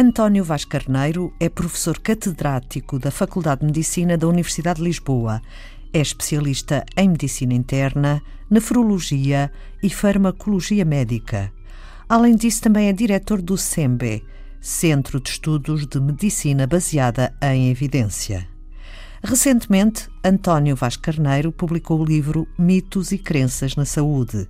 António Vaz Carneiro é professor catedrático da Faculdade de Medicina da Universidade de Lisboa. É especialista em medicina interna, nefrologia e farmacologia médica. Além disso, também é diretor do SEMBE, Centro de Estudos de Medicina Baseada em Evidência. Recentemente, António Vaz Carneiro publicou o livro Mitos e Crenças na Saúde,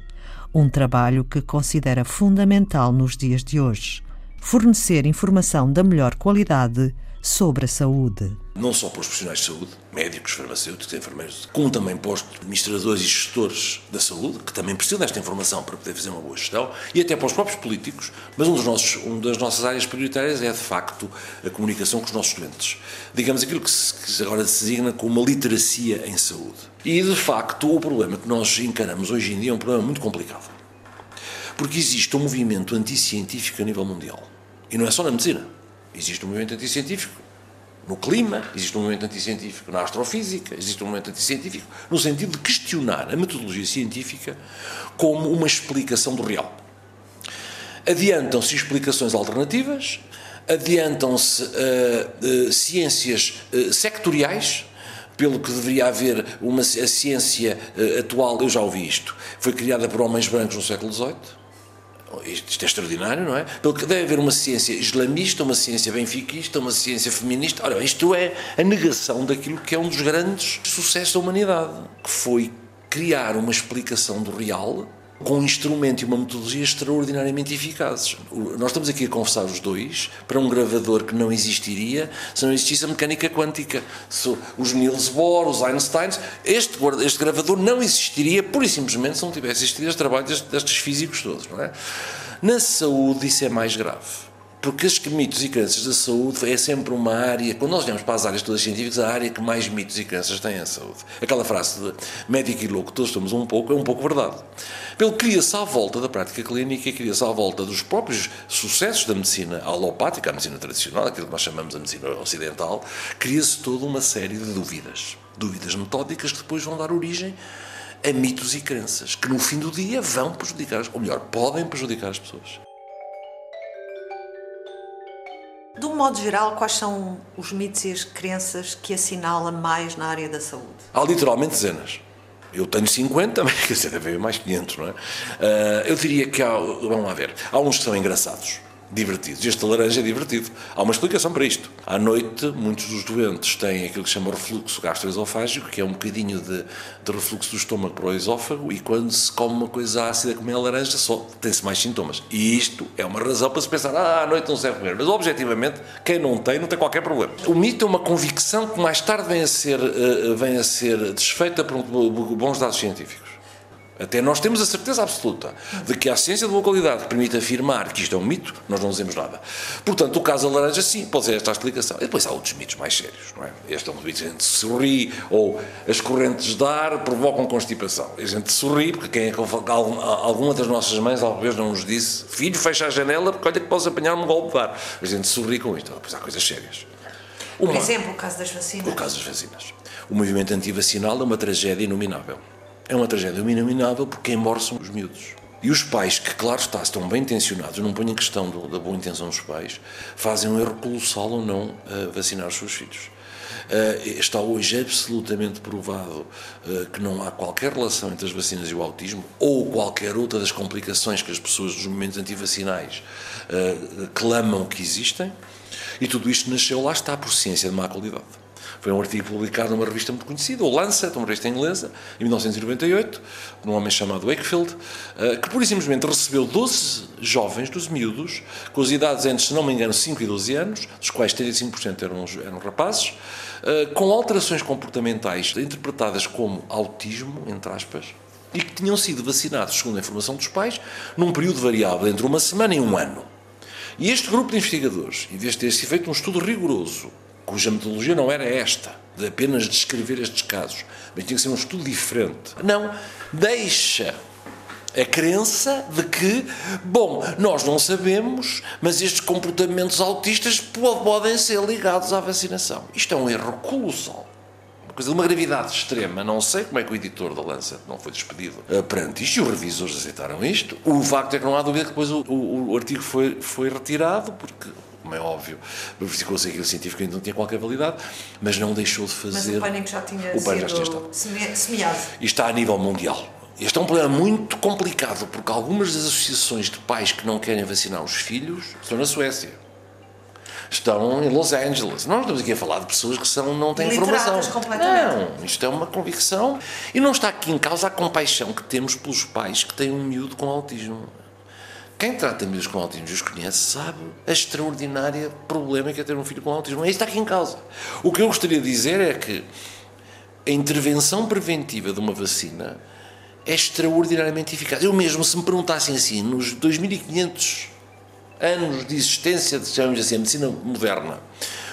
um trabalho que considera fundamental nos dias de hoje fornecer informação da melhor qualidade sobre a saúde. Não só para os profissionais de saúde, médicos, farmacêuticos, enfermeiros, como também para os administradores e gestores da saúde, que também precisam desta informação para poder fazer uma boa gestão, e até para os próprios políticos. Mas um dos nossos, uma das nossas áreas prioritárias é, de facto, a comunicação com os nossos doentes. Digamos aquilo que, se, que agora se designa como uma literacia em saúde. E, de facto, o problema que nós encaramos hoje em dia é um problema muito complicado. Porque existe um movimento anticientífico a nível mundial. E não é só na medicina. Existe um movimento anticientífico no clima, existe um movimento anticientífico na astrofísica, existe um movimento anticientífico no sentido de questionar a metodologia científica como uma explicação do real. Adiantam-se explicações alternativas, adiantam-se uh, uh, ciências uh, sectoriais, pelo que deveria haver uma a ciência atual, eu já ouvi isto, foi criada por homens brancos no século XVIII, isto é extraordinário, não é? Pelo que deve haver uma ciência islamista, uma ciência benfiquista, uma ciência feminista. Ora, isto é a negação daquilo que é um dos grandes sucessos da humanidade, que foi criar uma explicação do real com um instrumento e uma metodologia extraordinariamente eficazes. Nós estamos aqui a conversar os dois para um gravador que não existiria se não existisse a mecânica quântica. Os Niels Bohr, os Einsteins, este, este gravador não existiria pura e simplesmente se não tivesse existido este trabalho destes, destes físicos todos. Não é? Na saúde isso é mais grave porque os mitos e crenças da saúde é sempre uma área, quando nós olhamos para as áreas todas científicas, a área que mais mitos e crenças tem é a saúde. Aquela frase de médico e louco, todos estamos um pouco, é um pouco verdade. Pelo cria-se à volta da prática clínica, cria-se à volta dos próprios sucessos da medicina alopática, a medicina tradicional, aquilo que nós chamamos de medicina ocidental, cria-se toda uma série de dúvidas. Dúvidas metódicas que depois vão dar origem a mitos e crenças, que no fim do dia vão prejudicar, ou melhor, podem prejudicar as pessoas. Modo geral, quais são os mitos e as crenças que assinala mais na área da saúde? Há literalmente dezenas. Eu tenho 50, mas quer dizer, deve haver mais 500, não é? Uh, eu diria que há, vamos lá ver, há uns que são engraçados divertidos. Este laranja é divertido. Há uma explicação para isto. À noite, muitos dos doentes têm aquilo que se chama refluxo gastroesofágico, que é um bocadinho de, de, refluxo do estômago para o esófago, e quando se come uma coisa ácida como é a laranja, só tem-se mais sintomas. E isto é uma razão para se pensar, ah, à noite não se deve comer. Mas, objetivamente, quem não tem, não tem qualquer problema. O mito é uma convicção que mais tarde vem a ser, uh, vem a ser desfeita por bons dados científicos. Até nós temos a certeza absoluta de que a ciência de boa qualidade permite afirmar que isto é um mito, nós não dizemos nada. Portanto, o caso da laranja, sim, pode ser esta a explicação. E depois há outros mitos mais sérios, não é? Este é um mito, a gente sorri, ou as correntes de ar provocam constipação. A gente sorri, porque quem é que alguma das nossas mães alguma vez não nos disse, filho, fecha a janela, porque olha que podes apanhar um golpe de ar. A gente sorri com isto. Depois há coisas sérias. Uma, Por exemplo, o caso das vacinas. O caso das vacinas. O movimento antivacinal é uma tragédia inominável. É uma tragédia inominável porque são os miúdos. E os pais, que claro está, estão bem intencionados, não ponho em questão do, da boa intenção dos pais, fazem um erro colossal ou não a vacinar os seus filhos. Uh, está hoje absolutamente provado uh, que não há qualquer relação entre as vacinas e o autismo ou qualquer outra das complicações que as pessoas dos movimentos antivacinais uh, clamam que existem. E tudo isto nasceu, lá está, por ciência de má qualidade. Foi um artigo publicado numa revista muito conhecida, o Lancet, uma revista inglesa, em 1998, por um homem chamado Wakefield, eh, que pura e simplesmente recebeu 12 jovens, 12 miúdos, com as idades entre, se não me engano, 5 e 12 anos, dos quais 35% eram, eram rapazes, eh, com alterações comportamentais interpretadas como autismo, entre aspas, e que tinham sido vacinados, segundo a informação dos pais, num período variável entre uma semana e um ano. E este grupo de investigadores, vez de ter se feito um estudo rigoroso cuja metodologia não era esta, de apenas descrever estes casos, mas tinha que ser um estudo diferente. Não, deixa a crença de que, bom, nós não sabemos, mas estes comportamentos autistas podem ser ligados à vacinação. Isto é um erro colossal. Uma coisa de uma gravidade extrema. Não sei como é que o editor da Lancet não foi despedido uh, perante isto e os revisores aceitaram isto. O facto é que não há dúvida que depois o, o, o artigo foi, foi retirado porque como é óbvio, verificou-se aquilo científico ainda não tinha qualquer validade, mas não deixou de fazer. Mas o pânico já tinha o já semeado. E está a nível mundial. Este é um problema muito complicado, porque algumas das associações de pais que não querem vacinar os filhos estão na Suécia. Estão em Los Angeles. Nós estamos aqui a falar de pessoas que são, não têm informação. Não, isto é uma convicção. E não está aqui em causa a compaixão que temos pelos pais que têm um miúdo com autismo. Quem trata miúdos com autismo e os conhece sabe a extraordinária problema que é ter um filho com autismo. É isso que está aqui em causa. O que eu gostaria de dizer é que a intervenção preventiva de uma vacina é extraordinariamente eficaz. Eu mesmo, se me perguntassem assim, nos 2500 anos de existência, de, chamamos assim, a medicina moderna,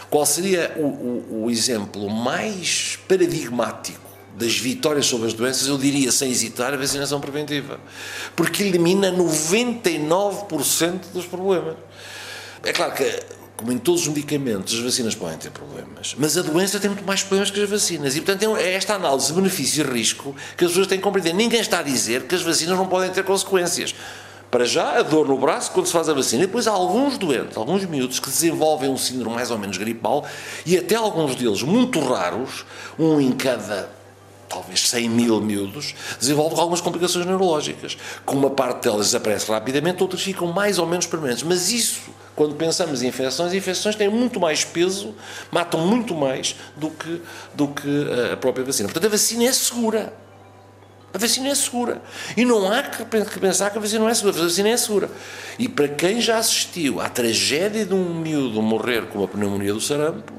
qual seria o, o, o exemplo mais paradigmático das vitórias sobre as doenças, eu diria, sem hesitar, a vacinação preventiva. Porque elimina 99% dos problemas. É claro que como em todos os medicamentos, as vacinas podem ter problemas, mas a doença tem muito mais problemas que as vacinas. E, portanto, é esta análise de benefício e risco que as pessoas têm que compreender. Ninguém está a dizer que as vacinas não podem ter consequências. Para já, a dor no braço quando se faz a vacina. E depois há alguns doentes, alguns miúdos, que desenvolvem um síndrome mais ou menos gripal e até alguns deles, muito raros, um em cada talvez 100 mil miúdos, desenvolvem algumas complicações neurológicas. Com uma parte delas desaparece rapidamente, outras ficam mais ou menos permanentes. Mas isso quando pensamos em infecções, infecções têm muito mais peso, matam muito mais do que, do que eh, a própria vacina. Portanto, a vacina é segura. A vacina é segura. E não há que pensar que a vacina não é segura. A vacina é segura. E para quem já assistiu à tragédia de um miúdo morrer com a pneumonia do sarampo,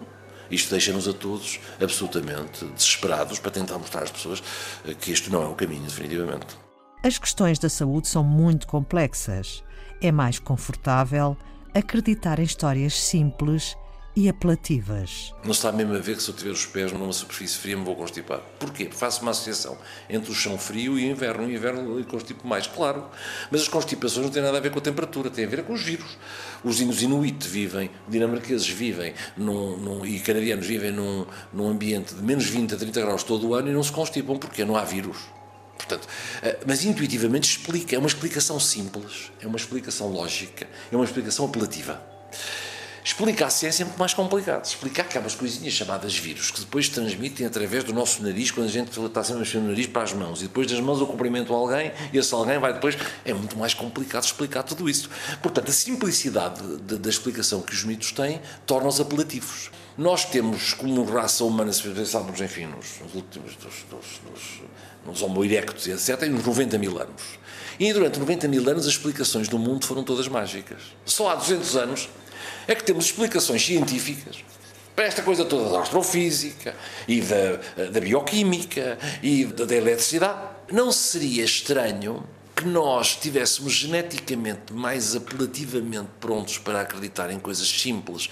isto deixa-nos a todos absolutamente desesperados para tentar mostrar às pessoas eh, que isto não é o caminho, definitivamente. As questões da saúde são muito complexas. É mais confortável acreditar em histórias simples e apelativas. Não está mesmo a ver que se eu tiver os pés numa superfície fria me vou constipar. Porquê? Faço uma associação entre o chão frio e o inverno. O inverno constipo mais, claro. Mas as constipações não têm nada a ver com a temperatura, têm a ver com os vírus. Os inuit vivem, dinamarqueses vivem num, num, e canadianos vivem num, num ambiente de menos 20 a 30 graus todo o ano e não se constipam porque não há vírus. Portanto, eh, mas intuitivamente explica, é uma explicação simples, é uma explicação lógica, é uma explicação apelativa. Explicar a ciência é muito mais complicado. Explicar que há coisinhas chamadas vírus que depois transmitem através do nosso nariz, quando a gente está sempre mexendo no nariz para as mãos, e depois das mãos eu cumprimento alguém e esse alguém vai depois. É muito mais complicado explicar tudo isso. Portanto, a simplicidade da explicação que os mitos têm torna-os apelativos. Nós temos, como raça humana, se pensarmos, enfim, nos, últimos, dos, dos, dos, nos Homo erectus, etc., uns 90 mil anos. E durante 90 mil anos as explicações do mundo foram todas mágicas. Só há 200 anos é que temos explicações científicas para esta coisa toda da astrofísica e da, da bioquímica e da, da eletricidade. Não seria estranho que nós estivéssemos geneticamente mais apelativamente prontos para acreditar em coisas simples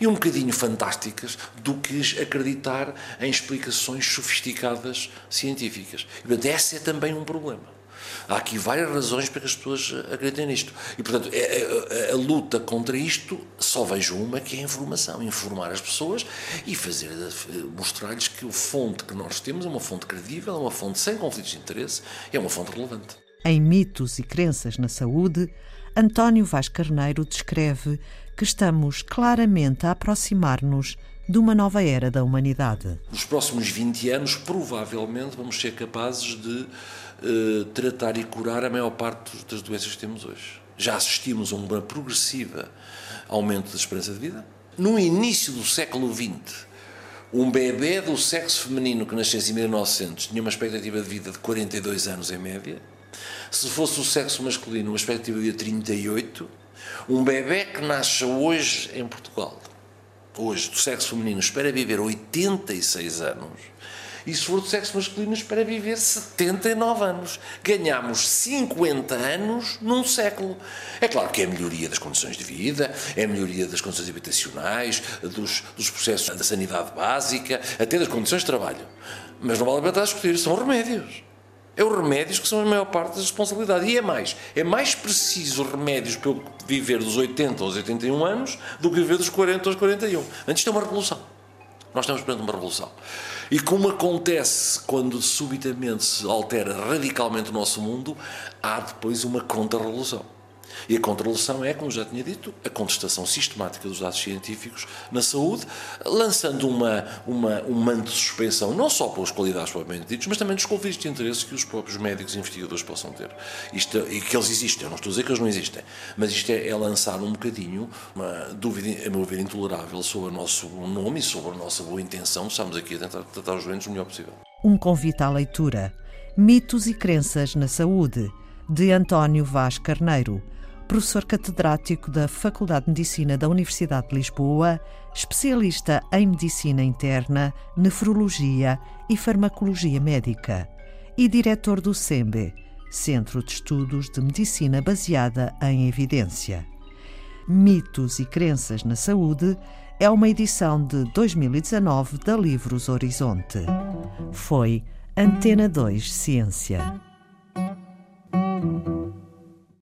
e um bocadinho fantásticas do que acreditar em explicações sofisticadas científicas. E, portanto, esse é também um problema. Há aqui várias razões para que as pessoas acreditem nisto. E, portanto, a, é, a, é, a, luta contra isto só vejo uma, que é a informação. Informar as pessoas e fazer mostrar-lhes que a fonte que nós temos é uma fonte credível, é uma fonte sem conflitos de interesse, é uma fonte relevante. Em Mitos e Crenças na Saúde, António Vaz Carneiro descreve que estamos claramente a aproximar-nos de uma nova era da humanidade. Nos próximos 20 anos, provavelmente, vamos ser capazes de uh, tratar e curar a maior parte das doenças que temos hoje. Já assistimos a uma progressiva aumento da esperança de vida. No início do século XX, um bebê do sexo feminino que nascesse em 1900 tinha uma expectativa de vida de 42 anos em média. Se fosse o sexo masculino, uma expectativa de 38 um bebê que nasce hoje em Portugal, hoje do sexo feminino, espera viver 86 anos. E se for do sexo masculino, espera viver 79 anos. Ganhamos 50 anos num século. É claro que é a melhoria das condições de vida, é a melhoria das condições habitacionais, dos, dos processos da sanidade básica, até das condições de trabalho. Mas não vale a pena discutir, são remédios. É os remédios que são a maior parte da responsabilidade. E é mais. É mais preciso remédios para eu viver dos 80 aos 81 anos do que viver dos 40 aos 41. Antes é uma revolução. Nós estamos perante uma revolução. E como acontece quando subitamente se altera radicalmente o nosso mundo, há depois uma contra-revolução. E a contrarrelação é, como já tinha dito, a contestação sistemática dos dados científicos na saúde, lançando uma, uma, um manto de suspensão, não só pelas qualidades propriamente ditas, mas também dos conflitos de interesse que os próprios médicos e investigadores possam ter. Isto, e que eles existem, eu não estou a dizer que eles não existem, mas isto é, é lançar um bocadinho uma dúvida, a meu ver, intolerável sobre o nosso nome e sobre a nossa boa intenção. Estamos aqui a tentar tratar os doentes o melhor possível. Um convite à leitura. Mitos e Crenças na Saúde, de António Vaz Carneiro professor catedrático da Faculdade de Medicina da Universidade de Lisboa, especialista em medicina interna, nefrologia e farmacologia médica, e diretor do SEMBE, Centro de Estudos de Medicina Baseada em Evidência. Mitos e Crenças na Saúde é uma edição de 2019 da Livros Horizonte. Foi Antena 2 Ciência.